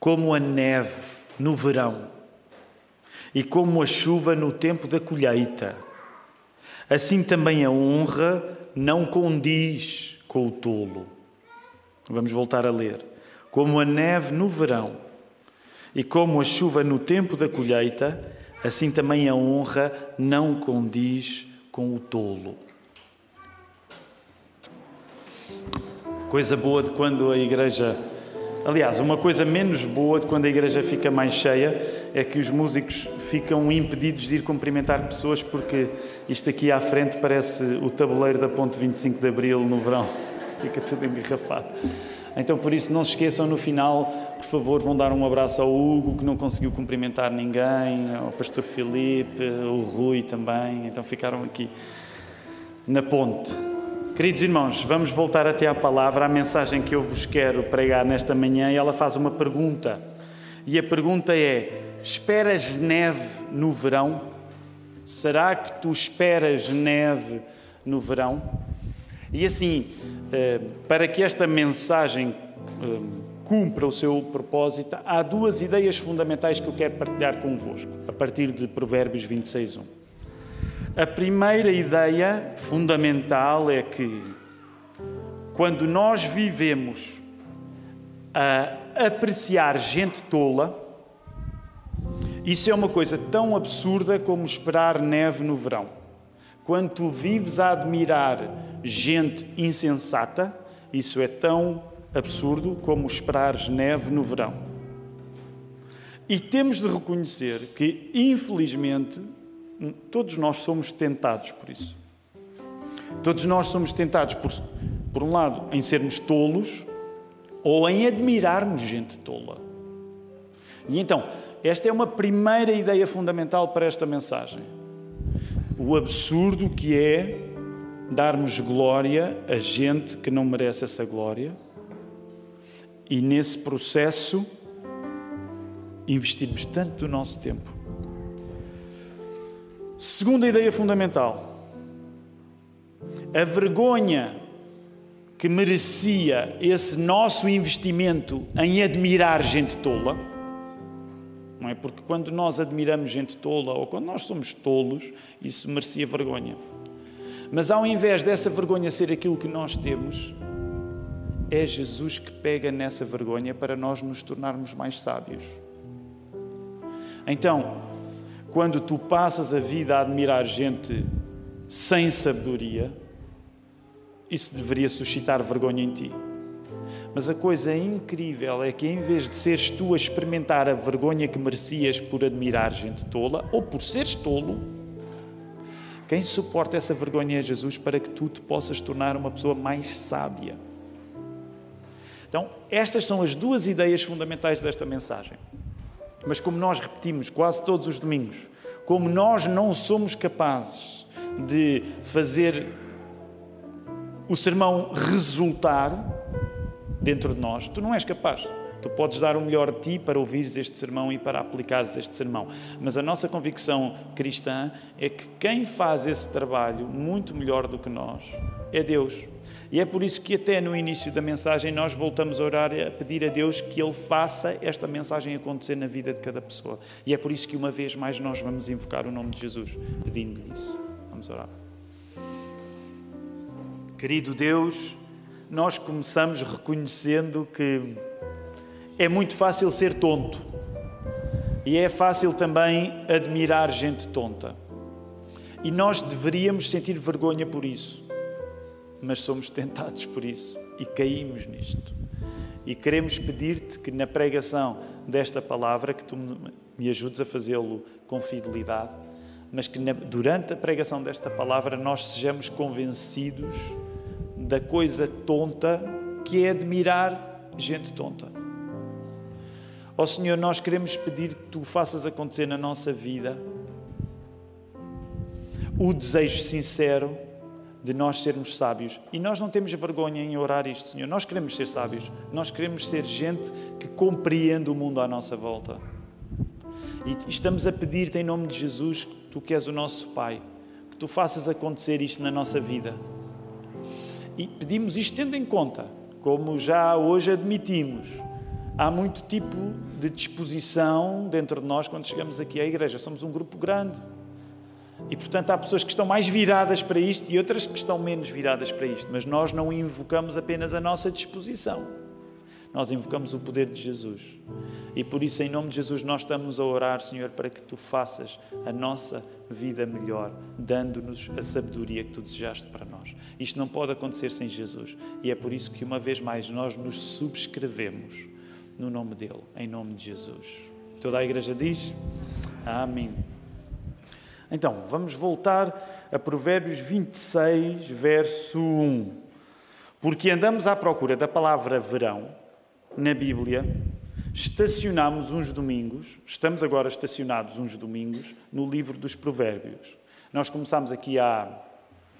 como a neve no verão e como a chuva no tempo da colheita. Assim também a honra não condiz com o tolo. Vamos voltar a ler. Como a neve no verão e como a chuva no tempo da colheita, assim também a honra não condiz com o tolo. Coisa boa de quando a igreja. Aliás, uma coisa menos boa de quando a igreja fica mais cheia é que os músicos ficam impedidos de ir cumprimentar pessoas porque isto aqui à frente parece o tabuleiro da Ponte 25 de Abril no verão. Fica tudo engarrafado. Então, por isso, não se esqueçam no final, por favor, vão dar um abraço ao Hugo, que não conseguiu cumprimentar ninguém, ao Pastor Filipe, o Rui também. Então, ficaram aqui na ponte. Queridos irmãos, vamos voltar até à palavra, à mensagem que eu vos quero pregar nesta manhã, e ela faz uma pergunta. E a pergunta é: Esperas neve no verão? Será que tu esperas neve no verão? E assim, eh, para que esta mensagem eh, cumpra o seu propósito, há duas ideias fundamentais que eu quero partilhar convosco, a partir de Provérbios 26, 1. A primeira ideia fundamental é que quando nós vivemos a apreciar gente tola, isso é uma coisa tão absurda como esperar neve no verão. Quando tu vives a admirar gente insensata, isso é tão absurdo como esperares neve no verão. E temos de reconhecer que, infelizmente, todos nós somos tentados por isso. Todos nós somos tentados, por, por um lado, em sermos tolos ou em admirarmos gente tola. E então, esta é uma primeira ideia fundamental para esta mensagem. O absurdo que é darmos glória a gente que não merece essa glória e, nesse processo, investirmos tanto do nosso tempo Segunda ideia fundamental. A vergonha que merecia esse nosso investimento em admirar gente tola, não é? Porque quando nós admiramos gente tola ou quando nós somos tolos, isso merecia vergonha. Mas ao invés dessa vergonha ser aquilo que nós temos, é Jesus que pega nessa vergonha para nós nos tornarmos mais sábios. Então, quando tu passas a vida a admirar gente sem sabedoria, isso deveria suscitar vergonha em ti. Mas a coisa incrível é que, em vez de seres tu a experimentar a vergonha que merecias por admirar gente tola ou por seres tolo, quem suporta essa vergonha é Jesus para que tu te possas tornar uma pessoa mais sábia. Então, estas são as duas ideias fundamentais desta mensagem. Mas como nós repetimos quase todos os domingos, como nós não somos capazes de fazer o sermão resultar dentro de nós, tu não és capaz. Tu podes dar o melhor de ti para ouvires este sermão e para aplicares este sermão. Mas a nossa convicção cristã é que quem faz esse trabalho muito melhor do que nós é Deus. E é por isso que até no início da mensagem nós voltamos a orar a pedir a Deus que Ele faça esta mensagem acontecer na vida de cada pessoa. E é por isso que uma vez mais nós vamos invocar o nome de Jesus, pedindo-lhe isso. Vamos orar. Querido Deus, nós começamos reconhecendo que é muito fácil ser tonto e é fácil também admirar gente tonta. E nós deveríamos sentir vergonha por isso mas somos tentados por isso e caímos nisto. E queremos pedir-te que na pregação desta palavra, que tu me ajudes a fazê-lo com fidelidade, mas que na, durante a pregação desta palavra nós sejamos convencidos da coisa tonta que é admirar gente tonta. Ó oh, Senhor, nós queremos pedir que tu faças acontecer na nossa vida o desejo sincero de nós sermos sábios. E nós não temos vergonha em orar isto, Senhor. Nós queremos ser sábios. Nós queremos ser gente que compreende o mundo à nossa volta. E estamos a pedir-te em nome de Jesus, tu que és o nosso Pai, que tu faças acontecer isto na nossa vida. E pedimos isto tendo em conta, como já hoje admitimos, Há muito tipo de disposição dentro de nós quando chegamos aqui à igreja. Somos um grupo grande. E, portanto, há pessoas que estão mais viradas para isto e outras que estão menos viradas para isto. Mas nós não invocamos apenas a nossa disposição. Nós invocamos o poder de Jesus. E por isso, em nome de Jesus, nós estamos a orar, Senhor, para que tu faças a nossa vida melhor, dando-nos a sabedoria que tu desejaste para nós. Isto não pode acontecer sem Jesus. E é por isso que, uma vez mais, nós nos subscrevemos no nome dele, em nome de Jesus. Toda a igreja diz: Amém. Então, vamos voltar a Provérbios 26, verso 1. Porque andamos à procura da palavra verão na Bíblia, estacionamos uns domingos, estamos agora estacionados uns domingos no livro dos Provérbios. Nós começámos aqui há,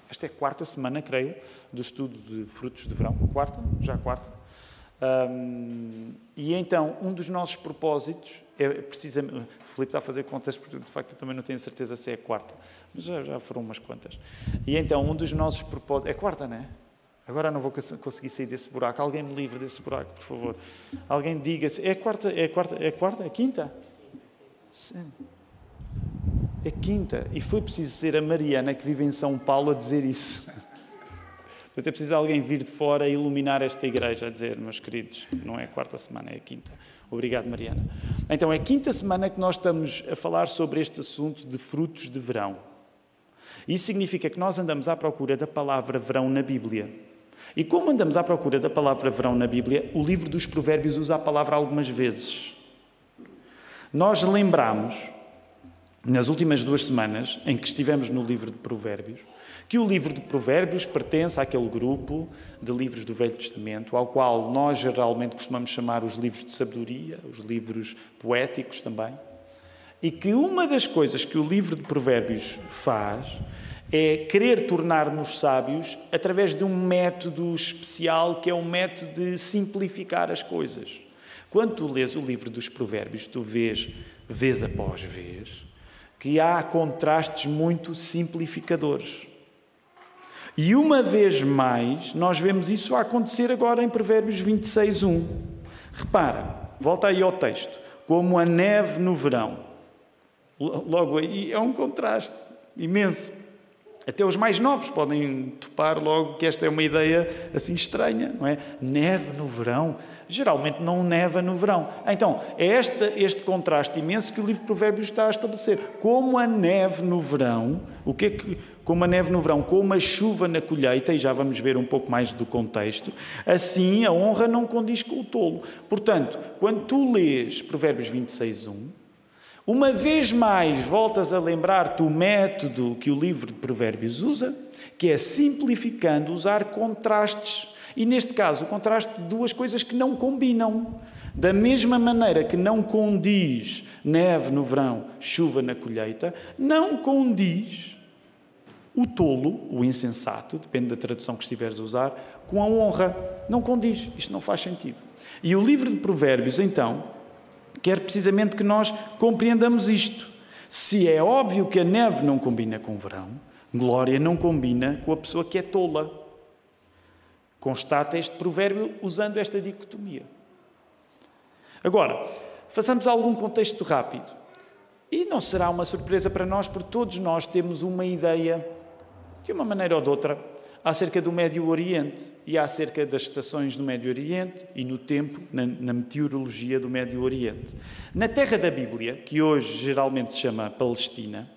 esta é a quarta semana, creio, do estudo de frutos de verão. Quarta? Já quarta? E então, um dos nossos propósitos é precisamente. O Filipe está a fazer contas, porque de facto eu também não tenho certeza se é a quarta, mas já, já foram umas quantas. E então, um dos nossos propósitos. É a quarta, não é? Agora não vou conseguir sair desse buraco. Alguém me livre desse buraco, por favor. Alguém diga-se. É a quarta? É a quarta? É a quarta? É a quinta? Sim. É quinta. E foi preciso ser a Mariana, que vive em São Paulo, a dizer isso. Portanto, é preciso alguém vir de fora e iluminar esta igreja, a dizer, meus queridos, não é a quarta semana, é a quinta. Obrigado, Mariana. Então, é a quinta semana que nós estamos a falar sobre este assunto de frutos de verão. Isso significa que nós andamos à procura da palavra verão na Bíblia. E como andamos à procura da palavra verão na Bíblia, o livro dos Provérbios usa a palavra algumas vezes. Nós lembramos, nas últimas duas semanas em que estivemos no livro de Provérbios, que o livro de Provérbios pertence àquele grupo de livros do Velho Testamento, ao qual nós geralmente costumamos chamar os livros de sabedoria, os livros poéticos também, e que uma das coisas que o livro de Provérbios faz é querer tornar-nos sábios através de um método especial que é um método de simplificar as coisas. Quando tu lês o livro dos Provérbios, tu vês, vez após vez, que há contrastes muito simplificadores. E uma vez mais, nós vemos isso acontecer agora em Provérbios 26, 1. Repara, volta aí ao texto. Como a neve no verão. Logo aí é um contraste imenso. Até os mais novos podem topar logo que esta é uma ideia assim estranha, não é? Neve no verão. Geralmente não neva no verão. Então, é este, este contraste imenso que o livro de Provérbios está a estabelecer. Como a neve no verão, o que é que, como a neve no verão, como a chuva na colheita, e já vamos ver um pouco mais do contexto, assim a honra não condiz com o tolo. Portanto, quando tu lês Provérbios 26, 1, uma vez mais voltas a lembrar-te o método que o livro de Provérbios usa, que é simplificando, usar contrastes e neste caso, o contraste de duas coisas que não combinam. Da mesma maneira que não condiz neve no verão, chuva na colheita, não condiz o tolo, o insensato, depende da tradução que estiveres a usar, com a honra. Não condiz. Isto não faz sentido. E o livro de Provérbios, então, quer precisamente que nós compreendamos isto. Se é óbvio que a neve não combina com o verão, glória não combina com a pessoa que é tola constata este provérbio usando esta dicotomia. Agora, façamos algum contexto rápido. E não será uma surpresa para nós, porque todos nós temos uma ideia, de uma maneira ou de outra, acerca do Médio Oriente e acerca das estações do Médio Oriente e no tempo, na, na, meteorologia do Médio Oriente. Na terra da Bíblia, que hoje geralmente se chama Palestina,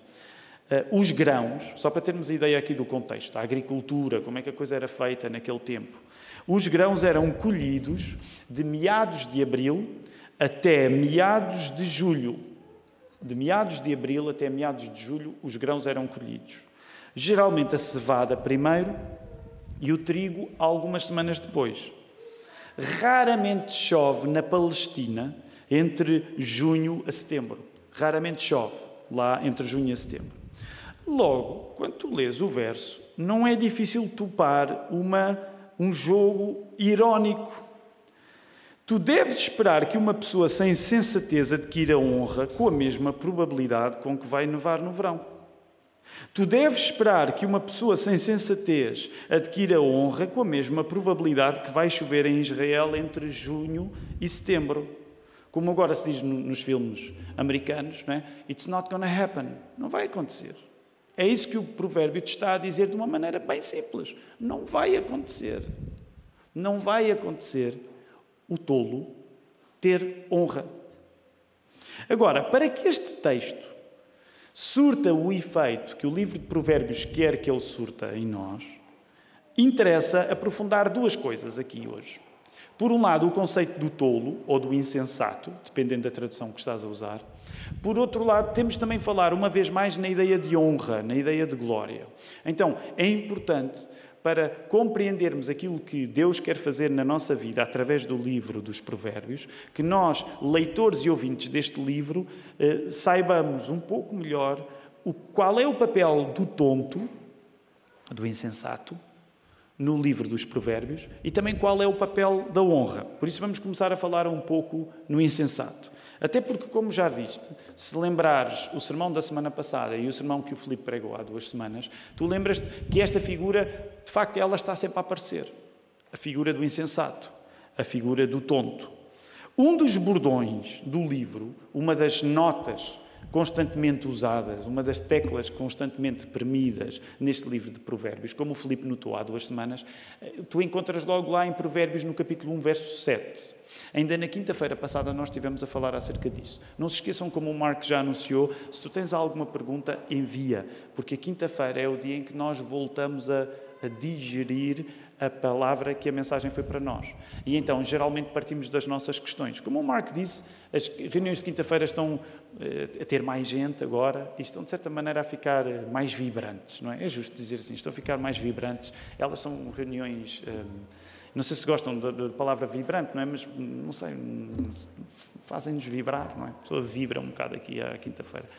os grãos, só para termos ideia aqui do contexto, a agricultura, como é que a coisa era feita naquele tempo. Os grãos eram colhidos de meados de abril até meados de julho. De meados de abril até meados de julho, os grãos eram colhidos. Geralmente a cevada primeiro e o trigo algumas semanas depois. Raramente chove na Palestina entre junho a setembro. Raramente chove lá entre junho e setembro. Logo, quando tu lês o verso, não é difícil topar uma, um jogo irónico. Tu deves esperar que uma pessoa sem sensatez adquira honra com a mesma probabilidade com que vai nevar no verão. Tu deves esperar que uma pessoa sem sensatez adquira honra com a mesma probabilidade que vai chover em Israel entre junho e setembro. Como agora se diz nos filmes americanos, não é? It's not gonna happen. Não vai acontecer. É isso que o provérbio te está a dizer de uma maneira bem simples. Não vai acontecer. Não vai acontecer o tolo ter honra. Agora, para que este texto surta o efeito que o livro de Provérbios quer que ele surta em nós, interessa aprofundar duas coisas aqui hoje. Por um lado, o conceito do tolo ou do insensato, dependendo da tradução que estás a usar. Por outro lado, temos também falar uma vez mais na ideia de honra, na ideia de glória. Então, é importante para compreendermos aquilo que Deus quer fazer na nossa vida através do livro dos Provérbios, que nós, leitores e ouvintes deste livro, eh, saibamos um pouco melhor o, qual é o papel do tonto, do insensato, no livro dos Provérbios e também qual é o papel da honra. Por isso, vamos começar a falar um pouco no insensato. Até porque, como já viste, se lembrares o sermão da semana passada e o sermão que o Filipe pregou há duas semanas, tu lembras-te que esta figura, de facto, ela está sempre a aparecer. A figura do insensato, a figura do tonto. Um dos bordões do livro, uma das notas constantemente usadas, uma das teclas constantemente premidas neste livro de Provérbios, como o Filipe notou há duas semanas, eh, tu encontras logo lá em Provérbios no capítulo 1, verso 7. Ainda na quinta-feira passada nós estivemos a falar acerca disso. Não se esqueçam, como o Mark já anunciou, se tu tens alguma pergunta, envia, porque a quinta-feira é o dia em que nós voltamos a, a digerir a palavra que a mensagem foi para nós. E então, geralmente, partimos das nossas questões. Como o Mark disse, as reuniões de quinta-feira estão eh, a ter mais gente agora e estão, de certa maneira, a ficar eh, mais vibrantes, não é? É justo dizer assim, estão a ficar mais vibrantes. Elas são reuniões. Um, não sei se gostam da, da palavra vibrante, não é? Mas, não sei, fazem-nos vibrar, não é? A pessoa vibra um bocado aqui à quinta-feira.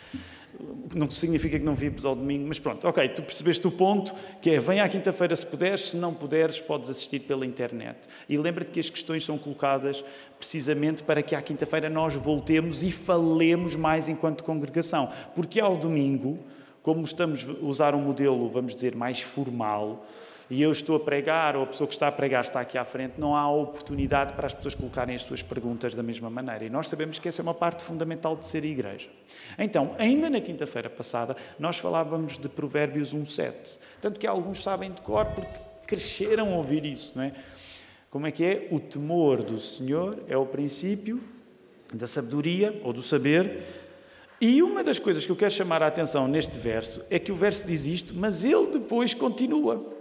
Não significa que não vibres ao domingo, mas pronto, ok, tu percebeste o ponto, que é, vem à quinta-feira se puderes, se não puderes, podes assistir pela internet. E lembra-te que as questões são colocadas precisamente para que à quinta-feira nós voltemos e falemos mais enquanto congregação. Porque ao domingo, como estamos a usar um modelo, vamos dizer, mais formal, e eu estou a pregar, ou a pessoa que está a pregar está aqui à frente, não há oportunidade para as pessoas colocarem as suas perguntas da mesma maneira. E nós sabemos que essa é uma parte fundamental de ser igreja. Então, ainda na quinta-feira passada, nós falávamos de Provérbios 1,7. Tanto que alguns sabem de cor porque cresceram a ouvir isso, não é? Como é que é? O temor do Senhor é o princípio da sabedoria ou do saber. E uma das coisas que eu quero chamar a atenção neste verso é que o verso diz isto, mas ele depois continua.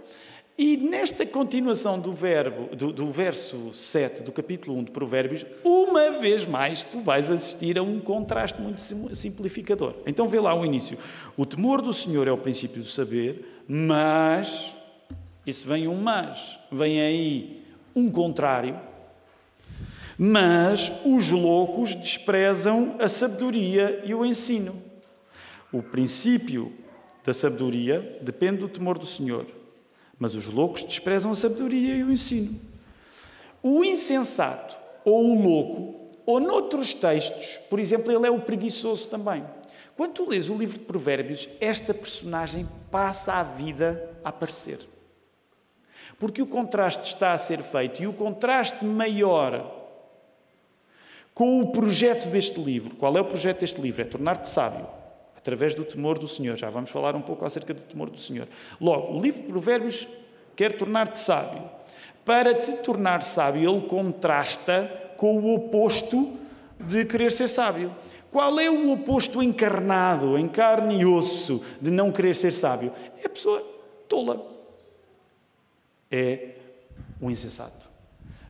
E nesta continuação do, verbo, do, do, verso 7 do capítulo 1 de Provérbios, uma vez mais tu vais assistir a um contraste muito simplificador. Então vê lá o início. O temor do Senhor é o princípio do saber, mas, isso vem um mas, vem aí um contrário, mas os loucos desprezam a sabedoria e o ensino. O princípio da sabedoria depende do temor do Senhor mas os loucos desprezam a sabedoria e o ensino. O insensato, ou o louco, ou noutros textos, por exemplo, ele é o preguiçoso também. Quando tu lês o livro de Provérbios, esta personagem passa a vida a aparecer. Porque o contraste está a ser feito e o contraste maior com o projeto deste livro. Qual é o projeto deste livro? É tornar-te sábio através do temor do Senhor. Já vamos falar um pouco acerca do temor do Senhor. Logo, o livro de Provérbios quer tornar-te sábio. Para te tornar sábio, ele contrasta com o oposto de querer ser sábio. Qual é o oposto encarnado, em carne e osso, de não querer ser sábio? É a pessoa tola. É o insensato.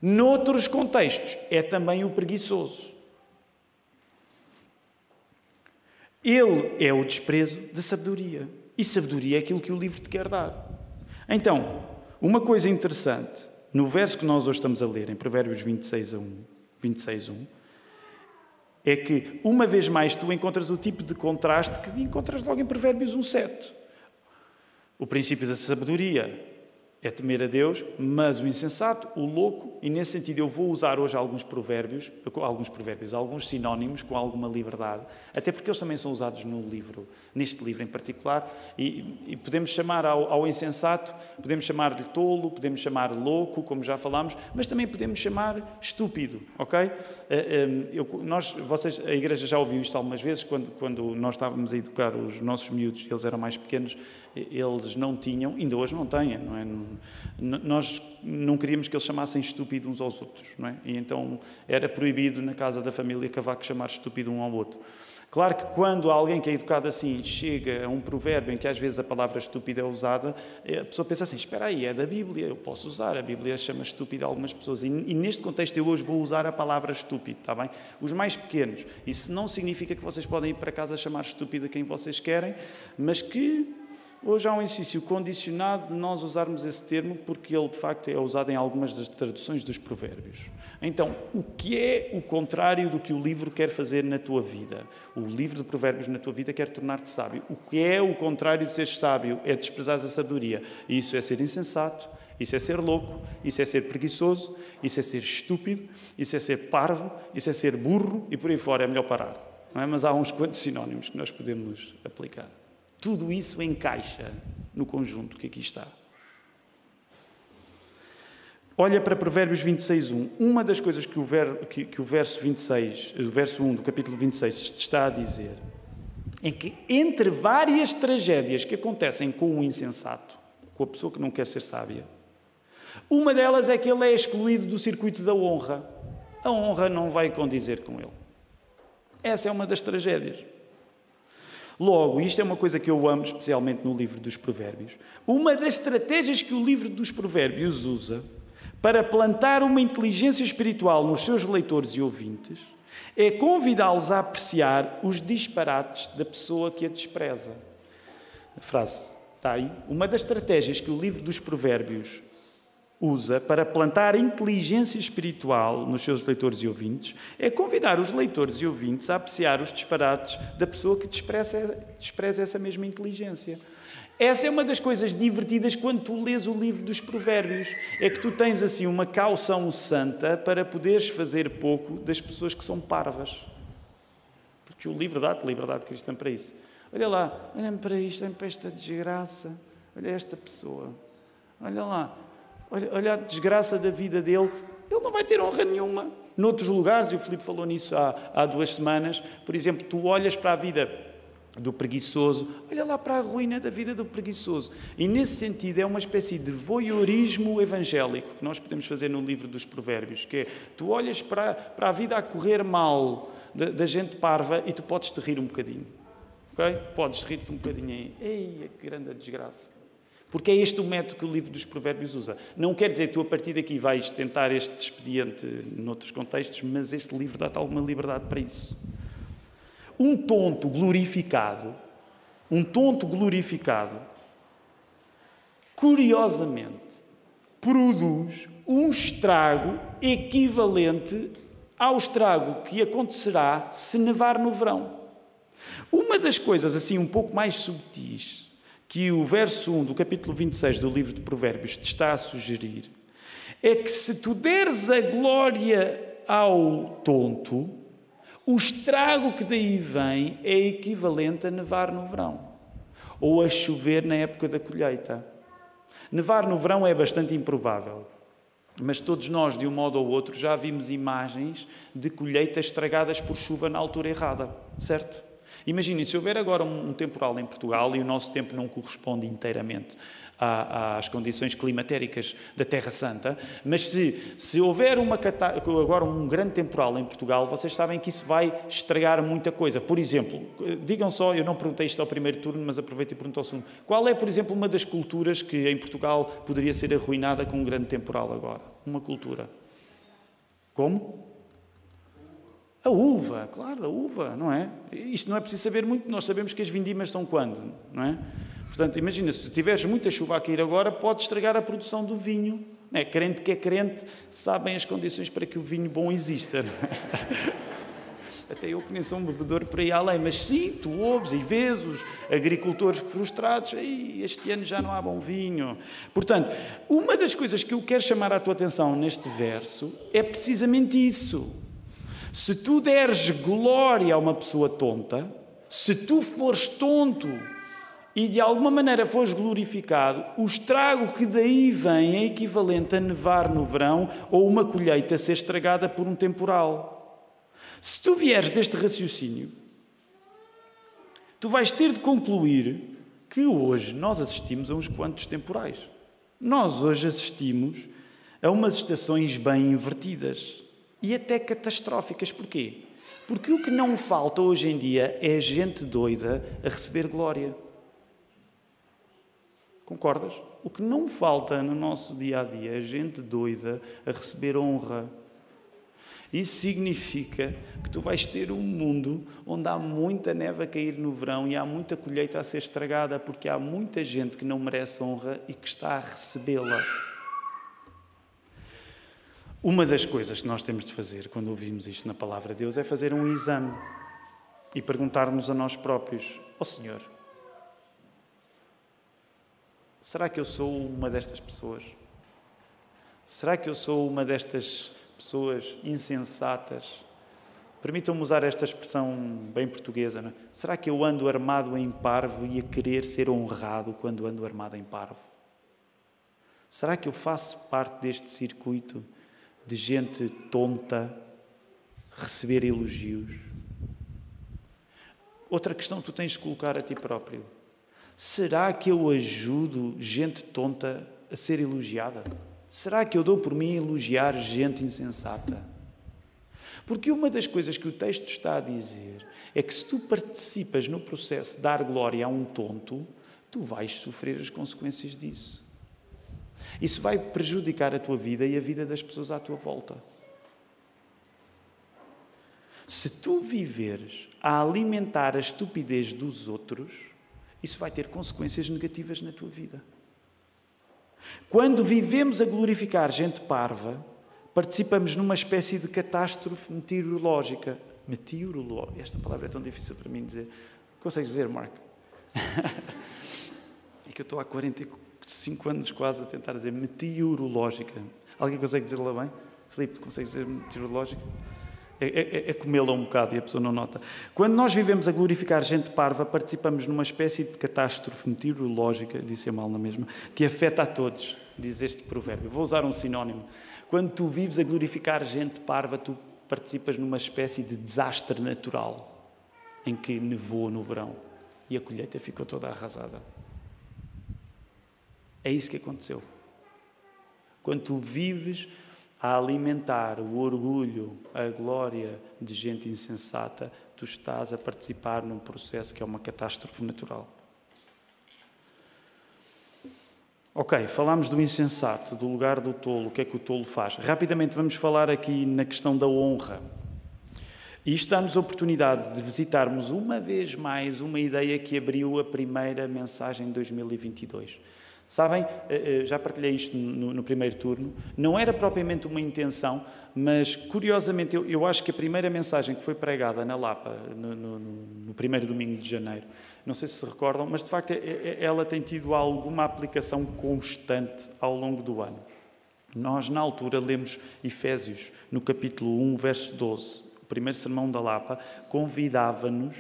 Noutros contextos, é também o preguiçoso. Ele é o desprezo da sabedoria. E sabedoria é aquilo que o livro te quer dar. Então, uma coisa interessante, no verso que nós hoje estamos a ler, em Provérbios 26 a 1, 26, 1, é que, uma vez mais, tu encontras o tipo de contraste que encontras logo em Provérbios 1, 7. O princípio da sabedoria é temer a Deus, mas o insensato, o louco, e nesse sentido eu vou usar hoje alguns provérbios, alguns provérbios, alguns sinónimos com alguma liberdade, até porque eles também são usados no livro, neste livro em particular, e, e podemos chamar ao, ao, insensato, podemos chamar-lhe tolo, podemos chamar louco, como já falámos, mas também podemos chamar estúpido, ok? Eh, eh, eu, nós, vocês, a igreja já ouviu isto algumas vezes, quando, quando nós estávamos a educar os nossos miúdos, eles eram mais pequenos, eles não tinham, ainda hoje não têm, não é? Nós não queríamos que eles chamassem estúpido uns aos outros, não é? E então era proibido na casa da família Cavaco chamar estúpido um ao outro. Claro que quando alguém que é educado assim chega a um provérbio em que às vezes a palavra estúpida é usada, a pessoa pensa assim: espera aí, é da Bíblia, eu posso usar. A Bíblia chama estúpida algumas pessoas. E, e, neste contexto eu hoje vou usar a palavra estúpido, está bem? Os mais pequenos. Isso não significa que vocês podem ir para casa chamar estúpida quem vocês querem, mas que Hoje há um exercício condicionado de nós usarmos esse termo porque ele, de facto, é usado em algumas das traduções dos provérbios. Então, o que é o contrário do que o livro quer fazer na tua vida? O livro de provérbios na tua vida quer tornar-te sábio. O que é o contrário de ser sábio? É desprezar a sabedoria. E isso é ser insensato, isso é ser louco, isso é ser preguiçoso, isso é ser estúpido, isso é ser parvo, isso é ser burro e por aí fora é melhor parar. É? Mas há uns quantos sinónimos que nós podemos aplicar. Tudo isso encaixa no conjunto que aqui está. Olha para Provérbios 26.1. Uma das coisas que o, ver, que, que o verso 26, o verso 1 do capítulo 26 está a dizer é que entre várias tragédias que acontecem com o insensato, com a pessoa que não quer ser sábia, uma delas é que ele é excluído do circuito da honra. A honra não vai condizer com ele. Essa é uma das tragédias. Logo, isto é uma coisa que eu amo especialmente no livro dos Provérbios. Uma das estratégias que o livro dos Provérbios usa para plantar uma inteligência espiritual nos seus leitores e ouvintes é convidá-los a apreciar os disparates da pessoa que a despreza. A frase está aí. Uma das estratégias que o livro dos Provérbios usa para plantar inteligência espiritual nos seus leitores e ouvintes é convidar os leitores e ouvintes a apreciar os disparates da pessoa que despreza, despreza essa mesma inteligência. Essa é uma das coisas divertidas quando tu lês o livro dos Provérbios. É que tu tens assim uma caução santa para poderes fazer pouco das pessoas que são parvas. Porque o livro dá-te liberdade cristã para isso. Olha lá, olha-me para isto, olha para esta desgraça. Olha esta pessoa. Olha lá, Olha, olha a desgraça da vida dele. Ele não vai ter honra nenhuma. Noutros lugares, e o Filipe falou nisso há, há duas semanas, por exemplo, tu olhas para a vida do preguiçoso, olha lá para a ruína da vida do preguiçoso. E nesse sentido é uma espécie de voyeurismo evangélico que nós podemos fazer no livro dos Provérbios, que é tu olhas para, para a vida a correr mal da, da gente parva e tu podes te rir um bocadinho. ok? Podes rir-te um bocadinho aí. Ei, que grande desgraça. Porque é este o método que o livro dos Provérbios usa. Não quer dizer que tu a partir daqui vais tentar este expediente noutros contextos, mas este livro dá-te alguma liberdade para isso. Um tonto glorificado, um tonto glorificado, curiosamente, produz um estrago equivalente ao estrago que acontecerá se nevar no verão. Uma das coisas assim um pouco mais subtis que o verso 1 do capítulo 26 do livro de Provérbios te está a sugerir é que se tu deres a glória ao tonto, o estrago que daí vem é equivalente a nevar no verão ou a chover na época da colheita. Nevar no verão é bastante improvável, mas todos nós, de um modo ou outro, já vimos imagens de colheitas estragadas por chuva na altura errada, certo? Imaginem, se houver agora um, temporal em Portugal e o nosso tempo não corresponde inteiramente às condições climatéricas da Terra Santa, mas se, se houver uma, agora um grande temporal em Portugal, vocês sabem que isso vai estragar muita coisa. Por exemplo, digam só, eu não perguntei isto ao primeiro turno, mas aproveito e pergunto ao segundo. Qual é, por exemplo, uma das culturas que em Portugal poderia ser arruinada com um grande temporal agora? Uma cultura. Como? A uva, claro, a uva, não é? Isto não é preciso saber muito, nós sabemos que as vindimas são quando, não é? Portanto, imagina, se tiveres muita chuva a cair agora, pode estragar a produção do vinho. Não é? Crente que é crente, sabem as condições para que o vinho bom exista. até eu que nem sou um bebedor por aí além, mas sim, tu ouves e vês os agricultores frustrados, Ei, este ano já não há bom vinho. Portanto, uma das coisas que eu quero chamar a tua atenção neste verso é precisamente isso. Se tu deres glória a uma pessoa tonta, se tu fores tonto e de alguma maneira fores glorificado, o estrago que daí vem é equivalente a nevar no verão ou uma colheita ser estragada por um temporal. Se tu vieres deste raciocínio, tu vais ter de concluir que hoje nós assistimos a uns quantos temporais. Nós hoje assistimos a umas estações bem invertidas e até catastróficas. Porquê? Porque o que não falta hoje em dia é gente doida a receber glória. Concordas? O que não falta no nosso dia a dia é gente doida a receber honra. Isso significa que tu vais ter um mundo onde há muita neve a cair no verão e há muita colheita a ser estragada, porque há muita gente que não merece honra e que está a recebê-la. Uma das coisas que nós temos de fazer quando ouvimos isto na palavra de Deus é fazer um exame e perguntar-nos a nós próprios: Ó oh Senhor, Será que eu sou uma destas pessoas? Será que eu sou uma destas pessoas insensatas? Permitam-me usar esta expressão bem portuguesa. Não é? Será que eu ando armado em parvo e a querer ser honrado quando ando armado em parvo? Será que eu faço parte deste circuito de gente tonta receber elogios? Outra questão que tu tens de colocar a ti próprio. Será que eu ajudo gente tonta a ser elogiada? Será que eu dou por mim elogiar gente insensata? Porque uma das coisas que o texto está a dizer é que se tu participas no processo de dar glória a um tonto, tu vais sofrer as consequências disso. Isso vai prejudicar a tua vida e a vida das pessoas à tua volta. Se tu viveres a alimentar a estupidez dos outros, isso vai ter consequências negativas na tua vida. Quando vivemos a glorificar gente parva, participamos numa espécie de catástrofe meteorológica. Meteorológica, esta palavra é tão difícil para mim dizer. Consegues dizer, Mark? é que eu estou há 45 anos quase a tentar dizer meteorológica. Alguém consegue dizer-la bem? Filipe, consegues dizer meteorológica? É, é, é comê-la um bocado e a pessoa não nota. Quando nós vivemos a glorificar gente parva, participamos numa espécie de catástrofe meteorológica, disse a mal na mesma, que afeta a todos, diz este provérbio. Vou usar um sinónimo. Quando tu vives a glorificar gente parva, tu participas numa espécie de desastre natural, em que nevou no verão e a colheita ficou toda arrasada. É isso que aconteceu. Quando tu vives a alimentar o orgulho, a glória de gente insensata, tu estás a participar num processo que é uma catástrofe natural. Ok, falámos do insensato, do lugar do tolo, o que é que o tolo faz. Rapidamente vamos falar aqui na questão da honra. E isto dá-nos a oportunidade de visitarmos uma vez mais uma ideia que abriu a primeira mensagem de 2022. Sabem, eh, eh, já partilhei isto no, primeiro turno, não era propriamente uma intenção, mas curiosamente eu, acho que a primeira mensagem que foi pregada na Lapa, no, no, no, primeiro domingo de janeiro, não sei se se recordam, mas de facto é, é, ela tem tido alguma aplicação constante ao longo do ano. Nós, na altura, lemos Efésios, no capítulo 1, verso 12. O primeiro sermão da Lapa convidava-nos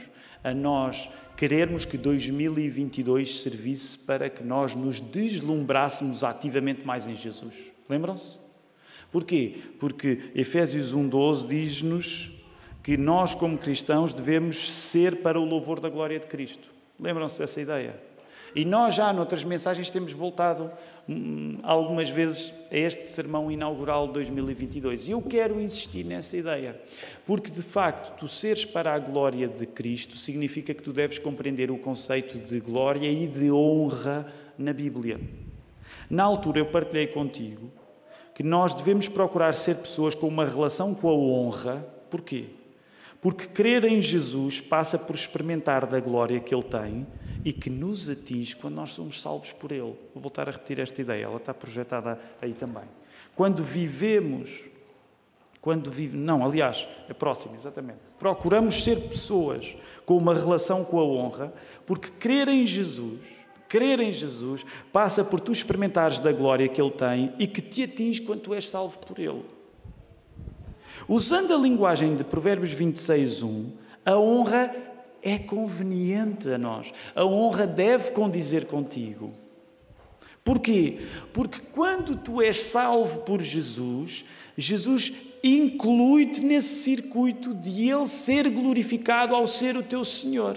a nós querermos que 2022 servisse para que nós nos deslumbrássemos ativamente mais em Jesus. Lembram-se? Porquê? Porque Efésios 1,12 diz-nos que nós, como cristãos, devemos ser para o louvor da glória de Cristo. Lembram-se dessa ideia? E nós já noutras mensagens temos voltado algumas vezes a este sermão inaugural de 2022. E eu quero insistir nessa ideia, porque de facto, tu seres para a glória de Cristo significa que tu deves compreender o conceito de glória e de honra na Bíblia. Na altura eu partilhei contigo que nós devemos procurar ser pessoas com uma relação com a honra. Porquê? Porque crer em Jesus passa por experimentar da glória que Ele tem e que nos atinge quando nós somos salvos por Ele. Vou voltar a repetir esta ideia, ela está projetada aí também. Quando vivemos quando vive. Não, aliás, é próximo, exatamente. Procuramos ser pessoas com uma relação com a honra, porque crer em Jesus, crer em Jesus, passa por tu experimentares da glória que Ele tem e que te atinge quando tu és salvo por Ele. Usando a linguagem de Provérbios 26, 1, a honra é conveniente a nós. A honra deve condizer contigo. Porquê? Porque quando tu és salvo por Jesus, Jesus inclui-te nesse circuito de Ele ser glorificado ao ser o teu Senhor.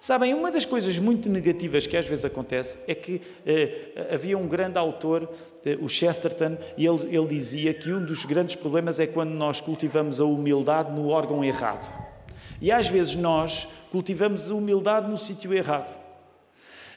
Sabem, uma das coisas muito negativas que às vezes acontece é que eh, havia um grande autor, eh, o Chesterton, e ele, ele dizia que um dos grandes problemas é quando nós cultivamos a humildade no órgão errado. E às vezes nós cultivamos a humildade no sítio errado.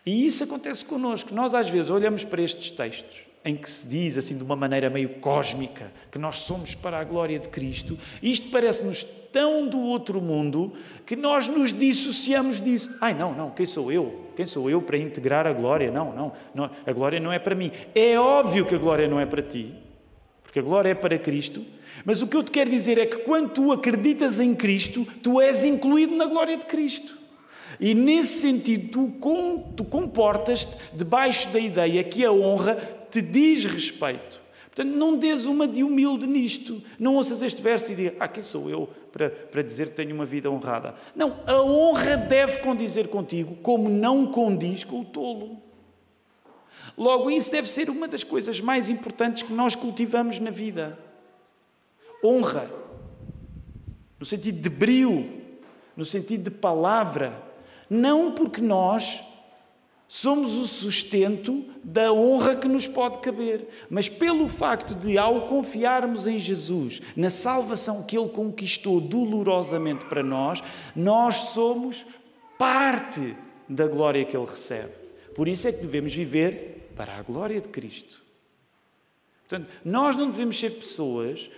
E isso acontece connosco. Nós às vezes olhamos para estes textos em que se diz, assim, de uma maneira meio cósmica, que nós somos para a glória de Cristo, isto parece-nos tão do outro mundo que nós nos dissociamos disso. Ai, não, não, quem sou eu? Quem sou eu para integrar a glória? Não, não, não, a glória não é para mim. É óbvio que a glória não é para ti, porque a glória é para Cristo, mas o que eu te quero dizer é que quando tu acreditas em Cristo, tu és incluído na glória de Cristo. E nesse sentido, tu, com, tu comportas-te debaixo da ideia que a honra te diz respeito. Portanto, não dês uma de humilde nisto. Não ouças este verso e diga, ah, quem sou eu para, para dizer que tenho uma vida honrada? Não, a honra deve condizer contigo, como não condiz com o tolo. Logo, isso deve ser uma das coisas mais importantes que nós cultivamos na vida. Honra, no sentido de brio, no sentido de palavra. Não porque nós Somos o sustento da honra que nos pode caber. Mas pelo facto de, ao confiarmos em Jesus, na salvação que Ele conquistou dolorosamente para nós, nós somos parte da glória que Ele recebe. Por isso é que devemos viver para a glória de Cristo. Portanto, nós não devemos ser pessoas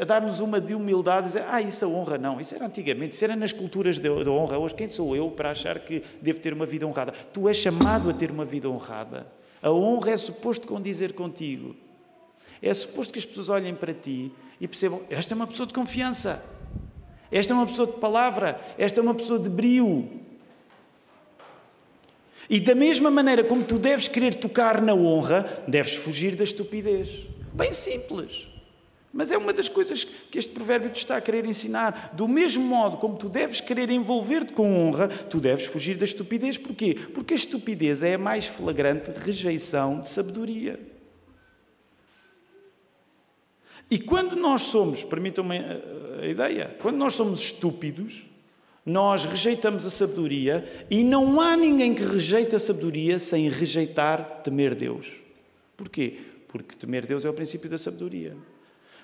a dar-nos uma de humildade, dizer, ah, isso é honra, não, isso era antigamente, isso era nas culturas da honra. Hoje, quem sou eu para achar que devo ter uma vida honrada? Tu és chamado a ter uma vida honrada. A honra é suposto condizer contigo. É suposto que as pessoas olhem para ti e percebam: esta é uma pessoa de confiança, esta é uma pessoa de palavra, esta é uma pessoa de brio. E da mesma maneira como tu deves querer tocar na honra, deves fugir da estupidez. Bem simples. Mas é uma das coisas que este provérbio te está a querer ensinar. Do mesmo modo como tu deves querer envolver-te com honra, tu deves fugir da estupidez. Porquê? Porque a estupidez é a mais flagrante rejeição de sabedoria. E quando nós somos, permitam-me a ideia, quando nós somos estúpidos, nós rejeitamos a sabedoria e não há ninguém que rejeite a sabedoria sem rejeitar temer Deus. Porquê? Porque temer Deus é o princípio da sabedoria.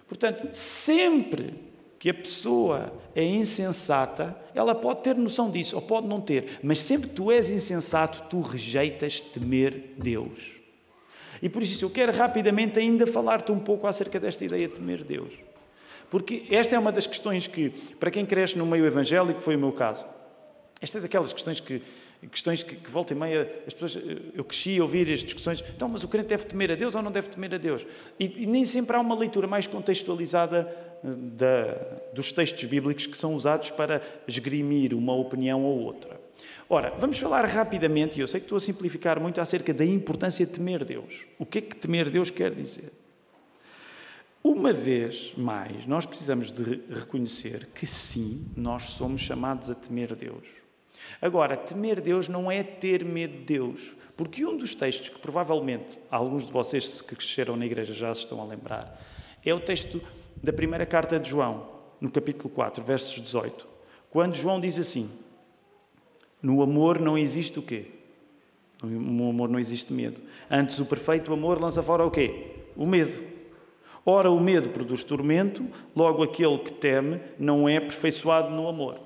Portanto, sempre que a pessoa é insensata, ela pode ter noção disso ou pode não ter, mas sempre que tu és insensato, tu rejeitas temer Deus. E por isso eu quero rapidamente ainda falar-te um pouco acerca desta ideia de temer Deus. Porque esta é uma das questões que, para quem cresce no meio evangélico, foi o meu caso. Esta é daquelas questões que questões que, que volta e meia, as pessoas, eu cresci a ouvir as discussões, então, mas o crente deve temer a Deus ou não deve temer a Deus? E, e nem sempre há uma leitura mais contextualizada eh, da, dos textos bíblicos que são usados para esgrimir uma opinião ou outra. Ora, vamos falar rapidamente, e eu sei que estou a simplificar muito, acerca da importância de temer Deus. O que é que temer Deus quer dizer? Uma vez mais, nós precisamos de reconhecer que sim, nós somos chamados a temer Deus. Agora, temer Deus não é ter medo de Deus, porque um dos textos que provavelmente alguns de vocês que cresceram na igreja já se estão a lembrar, é o texto da primeira carta de João, no capítulo 4, versos 18, quando João diz assim: No amor não existe o quê? No amor não existe medo. Antes, o perfeito amor lança fora o quê? O medo. Ora, o medo produz tormento, logo aquele que teme não é aperfeiçoado no amor.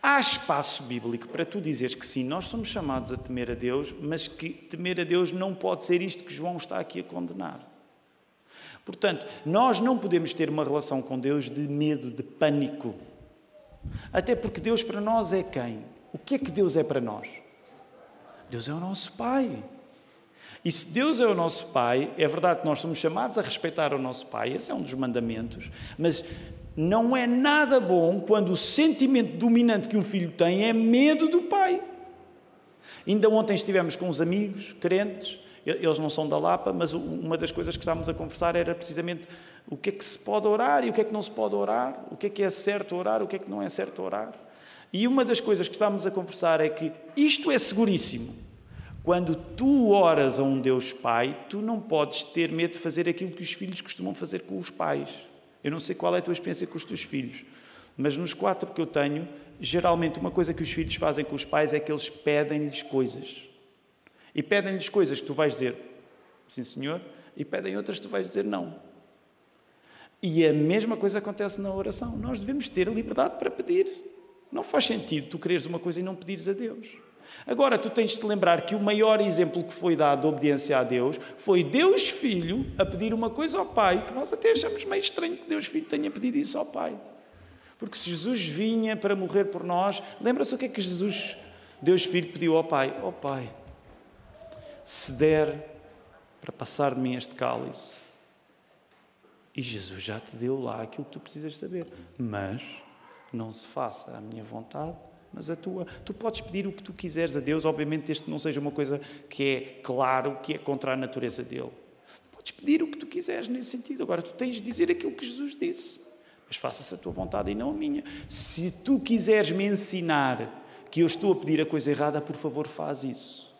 Há espaço bíblico para tu dizeres que sim, nós somos chamados a temer a Deus, mas que temer a Deus não pode ser isto que João está aqui a condenar. Portanto, nós não podemos ter uma relação com Deus de medo, de pânico. Até porque Deus para nós é quem? O que é que Deus é para nós? Deus é o nosso Pai. E se Deus é o nosso Pai, é verdade que nós somos chamados a respeitar o nosso Pai, esse é um dos mandamentos, mas não é nada bom quando o sentimento dominante que um filho tem é medo do pai. Ainda ontem estivemos com uns amigos crentes, eles não são da Lapa, mas uma das coisas que estávamos a conversar era precisamente o que é que se pode orar e o que é que não se pode orar, o que é que é certo orar, o que é que não é certo orar. E uma das coisas que estávamos a conversar é que isto é seguríssimo. Quando tu oras a um Deus Pai, tu não podes ter medo de fazer aquilo que os filhos costumam fazer com os pais. Eu não sei qual é a tua experiência com os teus filhos, mas nos quatro que eu tenho, geralmente uma coisa que os filhos fazem com os pais é que eles pedem-lhes coisas. E pedem-lhes coisas que tu vais dizer sim, senhor, e pedem outras que tu vais dizer não. E a mesma coisa acontece na oração. Nós devemos ter a liberdade para pedir. Não faz sentido tu quereres uma coisa e não pedires a Deus. Agora, tu tens de te lembrar que o maior exemplo que foi dado de obediência a Deus foi Deus Filho a pedir uma coisa ao Pai, que nós até achamos meio estranho que Deus Filho tenha pedido isso ao Pai. Porque se Jesus vinha para morrer por nós, lembra-se o que é que Jesus, Deus Filho, pediu ao Pai? Ó oh, Pai, se der para passar de mim este cálice. E Jesus já te deu lá aquilo que tu precisas saber. Mas não se faça a minha vontade, mas a tua. Tu podes pedir o que tu quiseres a Deus, obviamente, que não seja uma coisa que é claro que é contra a natureza dele. Podes pedir o que tu quiseres nesse sentido. Agora, tu tens de dizer aquilo que Jesus disse. Mas faça-se a tua vontade e não a minha. Se tu quiseres me ensinar que eu estou a pedir a coisa errada, por favor, faz isso.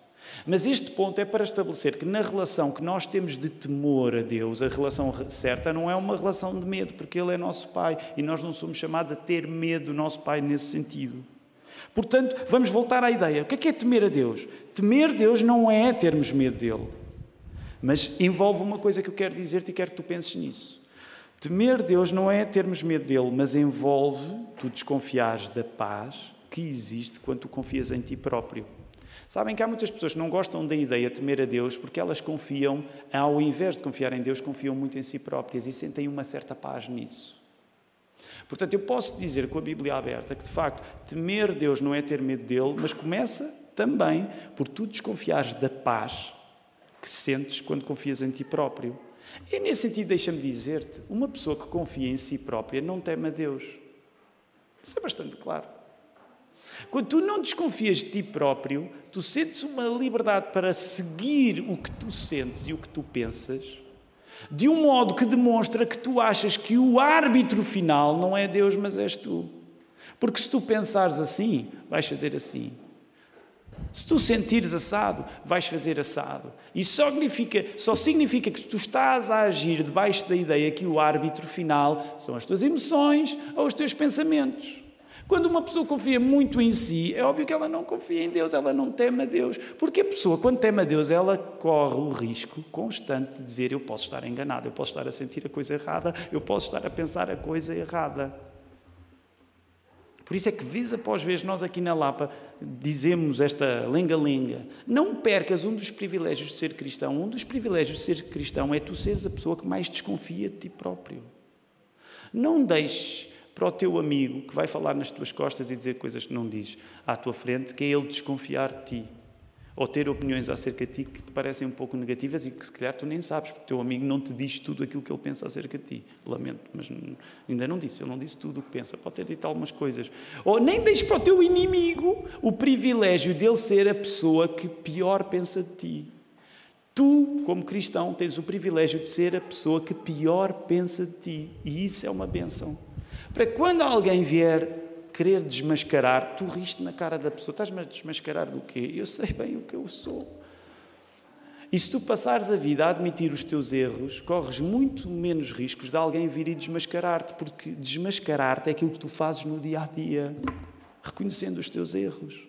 Mas este ponto é para estabelecer que na relação que nós temos de temor a Deus, a relação certa não é uma relação de medo, porque Ele é nosso Pai e nós não somos chamados a ter medo do nosso Pai nesse sentido. Portanto, vamos voltar à ideia. O que é, que é temer a Deus? Temer Deus não é termos medo dele, mas envolve uma coisa que eu quero dizer-te e quero que tu penses nisso. Temer Deus não é termos medo dele, mas envolve tu desconfiares da paz que existe quando tu confias em ti próprio. Sabem que há muitas pessoas que não gostam da ideia de temer a Deus porque elas confiam, ao invés de confiar em Deus, confiam muito em si próprias e sentem uma certa paz nisso. Portanto, eu posso dizer com a Bíblia aberta que, de facto, temer Deus não é ter medo dele, mas começa também por tu desconfiares da paz que sentes quando confias em ti próprio. E nesse sentido, deixa-me dizer-te: uma pessoa que confia em si própria não teme a Deus. Isso é bastante claro. Quando tu não desconfias de ti próprio, tu sentes uma liberdade para seguir o que tu sentes e o que tu pensas, de um modo que demonstra que tu achas que o árbitro final não é Deus, mas és tu. Porque se tu pensares assim, vais fazer assim. Se tu sentires assado, vais fazer assado. Isso só significa, só significa que tu estás a agir debaixo da ideia que o árbitro final são as tuas emoções ou os teus pensamentos. Quando uma pessoa confia muito em si, é óbvio que ela não confia em Deus, ela não teme a Deus. Porque a pessoa, quando teme a Deus, ela corre o risco constante de dizer: Eu posso estar enganado, eu posso estar a sentir a coisa errada, eu posso estar a pensar a coisa errada. Por isso é que, vez após vez, nós aqui na Lapa dizemos esta lenga-lenga. Não percas um dos privilégios de ser cristão. Um dos privilégios de ser cristão é tu seres a pessoa que mais desconfia de ti próprio. Não deixes para o teu amigo que vai falar nas tuas costas e dizer coisas que não diz à tua frente, que é ele desconfiar de ti. Ou ter opiniões acerca de ti que te parecem um pouco negativas e que se calhar tu nem sabes, porque o teu amigo não te diz tudo aquilo que ele pensa acerca de ti. Lamento, mas ainda não disse, ele não disse tudo o que pensa. Pode ter dito algumas coisas. Ou nem deixes para o teu inimigo o privilégio dele ser a pessoa que pior pensa de ti. Tu, como cristão, tens o privilégio de ser a pessoa que pior pensa de ti. E isso é uma benção. Para quando alguém vier querer desmascarar, tu riste na cara da pessoa. Estás-me a desmascarar do quê? Eu sei bem o que eu sou. E se tu passares a vida a admitir os teus erros, corres muito menos riscos de alguém vir e desmascarar-te, porque desmascarar-te é aquilo que tu fazes no dia a dia, reconhecendo os teus erros.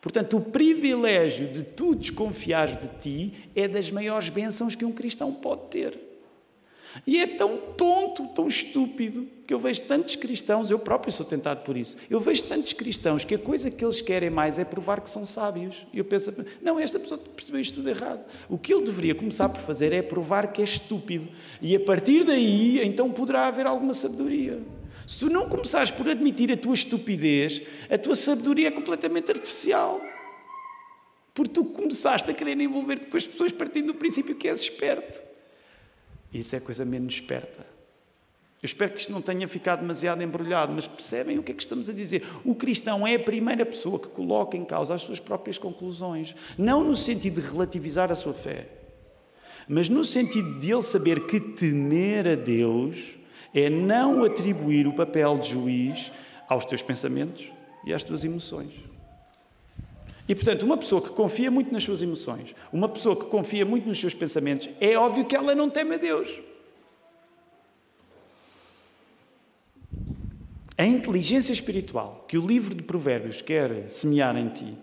Portanto, o privilégio de tu desconfiares de ti é das maiores bênçãos que um cristão pode ter. E é tão tonto, tão estúpido, que eu vejo tantos cristãos, eu próprio sou tentado por isso, eu vejo tantos cristãos que a coisa que eles querem mais é provar que são sábios. E eu penso, não, esta pessoa percebeu isto tudo errado. O que ele deveria começar por fazer é provar que é estúpido. E a partir daí, então poderá haver alguma sabedoria. Se tu não começares por admitir a tua estupidez, a tua sabedoria é completamente artificial. Porque tu começaste a querer envolver-te com as pessoas partindo do princípio que és esperto. Isso é coisa menos esperta. Eu espero que isto não tenha ficado demasiado embrulhado, mas percebem o que é que estamos a dizer? O cristão é a primeira pessoa que coloca em causa as suas próprias conclusões, não no sentido de relativizar a sua fé, mas no sentido de ele saber que temer a Deus é não atribuir o papel de juiz aos teus pensamentos e às tuas emoções. E, portanto, uma pessoa que confia muito nas suas emoções, uma pessoa que confia muito nos seus pensamentos, é óbvio que ela não teme a Deus. A inteligência espiritual que o livro de Provérbios quer semear em ti,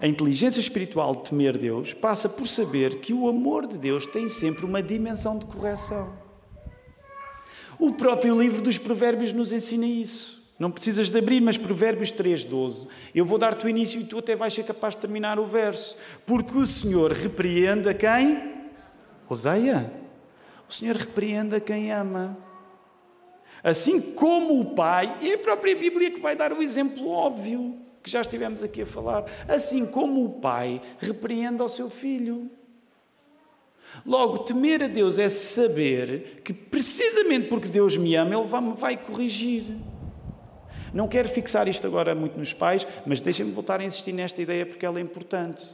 a inteligência espiritual de temer Deus, passa por saber que o amor de Deus tem sempre uma dimensão de correção. O próprio livro dos Provérbios nos ensina isso. Não precisas de abrir, mas Provérbios 3,12. Eu vou dar-te o início e tu até vais ser capaz de terminar o verso. Porque o Senhor repreende a quem? Oseia. O Senhor repreende a quem ama. Assim como o Pai, e a própria Bíblia que vai dar o exemplo óbvio, que já estivemos aqui a falar. Assim como o Pai repreende ao seu Filho. Logo, temer a Deus é saber que, precisamente porque Deus me ama, Ele me vai corrigir. Não quero fixar isto agora muito nos pais, mas deixem-me voltar a insistir nesta ideia porque ela é importante.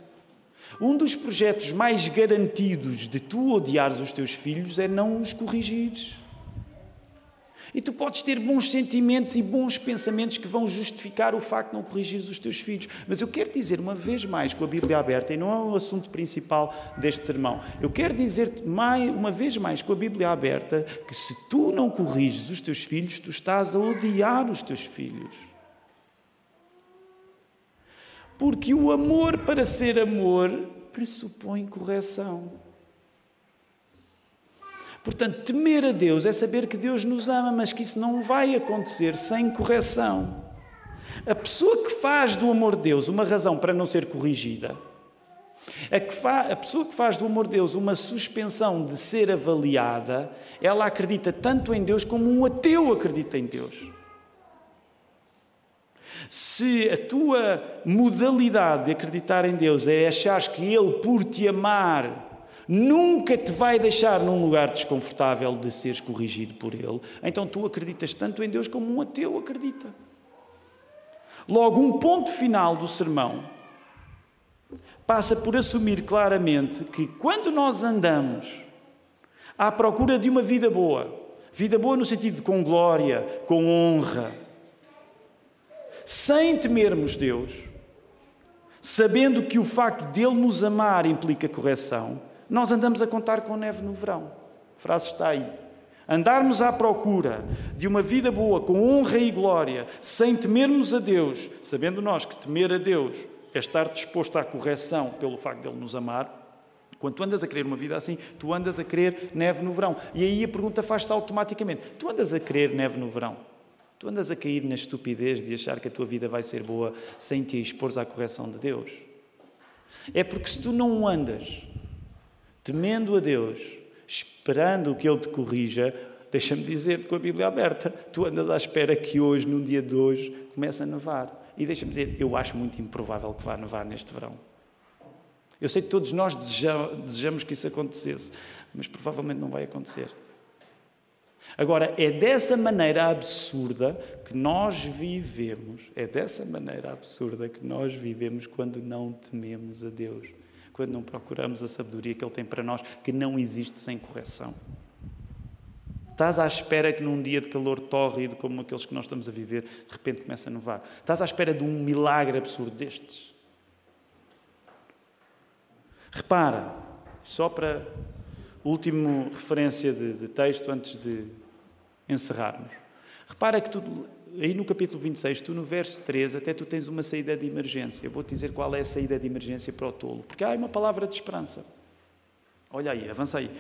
Um dos projetos mais garantidos de tu odiares os teus filhos é não os corrigires. E tu podes ter bons sentimentos e bons pensamentos que vão justificar o facto de não corrigires os teus filhos. Mas eu quero dizer uma vez mais, com a Bíblia aberta, e não é o assunto principal deste sermão, eu quero dizer-te uma vez mais, com a Bíblia aberta, que se tu não corriges os teus filhos, tu estás a odiar os teus filhos. Porque o amor, para ser amor, pressupõe correção. Portanto, temer a Deus é saber que Deus nos ama, mas que isso não vai acontecer sem correção. A pessoa que faz do amor de Deus uma razão para não ser corrigida, a, a pessoa que faz do amor de Deus uma suspensão de ser avaliada, ela acredita tanto em Deus como um ateu acredita em Deus. Se a tua modalidade de acreditar em Deus é achar que Ele, por te amar, nunca te vai deixar num lugar desconfortável de seres corrigido por Ele, então tu acreditas tanto em Deus como um ateu acredita. Logo, um ponto final do sermão passa por assumir claramente que quando nós andamos à procura de uma vida boa, vida boa no sentido de com glória, com honra, sem temermos Deus, sabendo que o facto de Ele nos amar implica correção, nós andamos a contar com neve no verão. A frase está aí. Andarmos à procura de uma vida boa, com honra e glória, sem temermos a Deus, sabendo nós que temer a Deus é estar disposto à correção pelo facto de Ele nos amar, quando tu andas a querer uma vida assim, tu andas a querer neve no verão. E aí a pergunta faz-se automaticamente: tu andas a querer neve no verão? Tu andas a cair na estupidez de achar que a tua vida vai ser boa sem te expores à correção de Deus? É porque se tu não andas temendo a Deus, esperando que Ele te corrija, deixa-me dizer-te com a Bíblia aberta, tu andas à espera que hoje, num dia de hoje, comece a nevar. E deixa-me dizer, eu acho muito improvável que vá nevar neste verão. Eu sei que todos nós desejamos que isso acontecesse, mas provavelmente não vai acontecer. Agora, é dessa maneira absurda que nós vivemos, é dessa maneira absurda que nós vivemos quando não tememos a Deus quando não procuramos a sabedoria que Ele tem para nós, que não existe sem correção. Estás à espera que num dia de calor tórrido, como aqueles que nós estamos a viver, de repente comece a nevar. Estás à espera de um milagre absurdo destes. Repara, só para última referência de, de texto antes de encerrarmos. Repara que tu aí no capítulo 26, tu no verso 3, até tu tens uma saída de emergência. Eu vou-te dizer qual é a saída de emergência para o tolo. Porque há uma palavra de esperança. Olha aí, avança aí.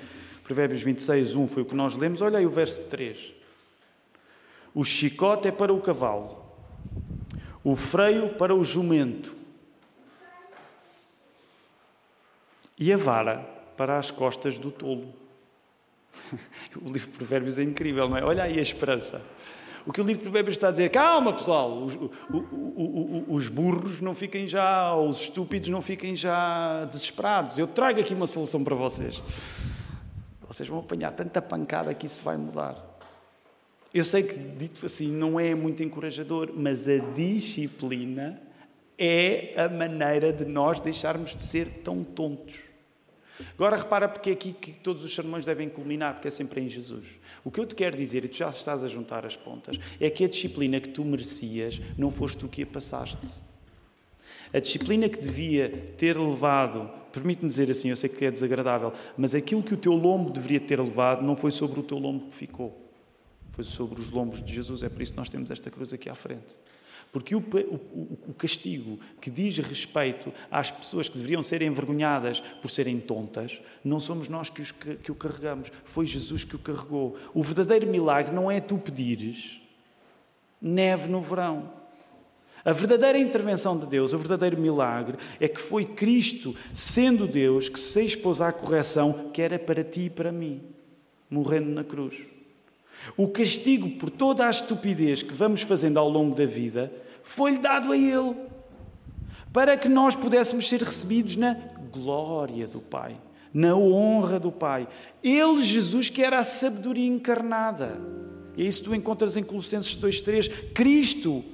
Provérbios 26, 1 foi o que nós lemos. Olha aí o verso 3. O chicote é para o cavalo, o freio para o jumento e a vara para as costas do tolo. O livro de Provérbios é incrível, não é? Olha aí a esperança. O que o livro de Provérbios está a dizer, calma pessoal, os, os burros não fiquem já, os estúpidos não fiquem já desesperados. Eu trago aqui uma solução para vocês. Vocês vão apanhar tanta pancada que isso vai mudar. Eu sei que, dito assim, não é muito encorajador, mas a disciplina é a maneira de nós deixarmos de ser tão tontos. Agora repara porque é aqui que todos os sermões devem culminar, porque é sempre em Jesus. O que eu te quero dizer, e tu já estás a juntar as pontas, é que a disciplina que tu merecias não foste tu que a passaste. A disciplina que devia ter levado, permite-me dizer assim, eu sei que é desagradável, mas aquilo que o teu lombo deveria ter levado não foi sobre o teu lombo que ficou, foi sobre os lombos de Jesus. É por isso que nós temos esta cruz aqui à frente. Porque o, o, o, castigo que diz respeito às pessoas que deveriam ser envergonhadas por serem tontas, não somos nós que, os, que, o carregamos, foi Jesus que o carregou. O verdadeiro milagre não é tu pedires neve no verão. A verdadeira intervenção de Deus, o verdadeiro milagre, é que foi Cristo, sendo Deus, que se expôs à correção que era para ti e para mim, morrendo na cruz. O castigo por toda a estupidez que vamos fazendo ao longo da vida foi-lhe dado a Ele, para que nós pudéssemos ser recebidos na glória do Pai, na honra do Pai. Ele, Jesus, que era a sabedoria encarnada. E isso tu encontras em Colossenses 2,3. Cristo,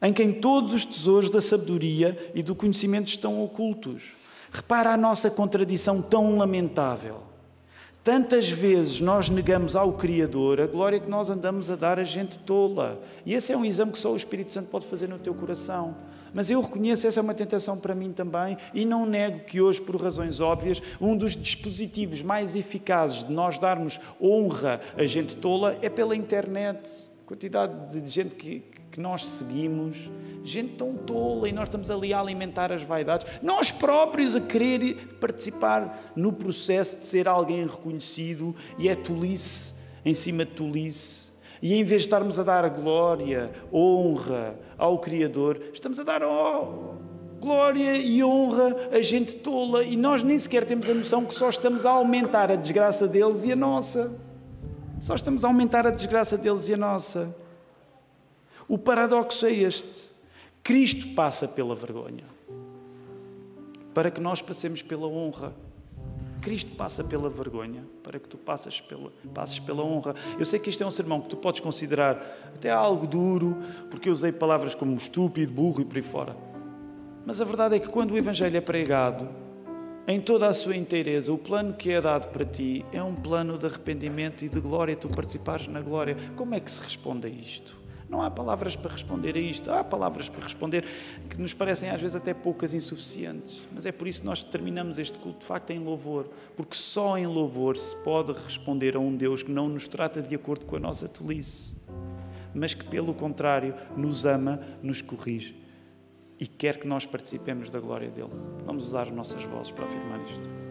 em quem todos os tesouros da sabedoria e do conhecimento estão ocultos. Repara a nossa contradição tão lamentável. Tantas vezes nós negamos ao Criador a glória que nós andamos a dar a gente tola. E esse é um exame que só o Espírito Santo pode fazer no teu coração. Mas eu reconheço, essa é uma tentação para mim também, e não nego que hoje, por razões óbvias, um dos dispositivos mais eficazes de nós darmos honra a gente tola é pela internet. A quantidade de gente que, que nós seguimos, gente tão tola, e nós estamos ali a alimentar as vaidades, nós próprios a querer participar no processo de ser alguém reconhecido, e é tolice em cima de tolice. E em vez de estarmos a dar glória, honra ao Criador, estamos a dar oh, glória e honra a gente tola, e nós nem sequer temos a noção que só estamos a aumentar a desgraça deles e a nossa. Só estamos a aumentar a desgraça deles e a nossa. O paradoxo é este: Cristo passa pela vergonha para que nós passemos pela honra. Cristo passa pela vergonha para que tu passes pela, passes pela honra. Eu sei que isto é um sermão que tu podes considerar até algo duro, porque eu usei palavras como estúpido, burro e por aí fora. Mas a verdade é que quando o Evangelho é pregado, em toda a sua inteireza, o plano que é dado para ti é um plano de arrependimento e de glória, tu participares na glória. Como é que se responde a isto? Não há palavras para responder a isto. Há palavras para responder que nos parecem às vezes até poucas insuficientes. Mas é por isso que nós terminamos este culto de facto em louvor. Porque só em louvor se pode responder a um Deus que não nos trata de acordo com a nossa tolice, mas que, pelo contrário, nos ama, nos corrige e quer que nós participemos da glória dele. Vamos usar as nossas vozes para afirmar isto.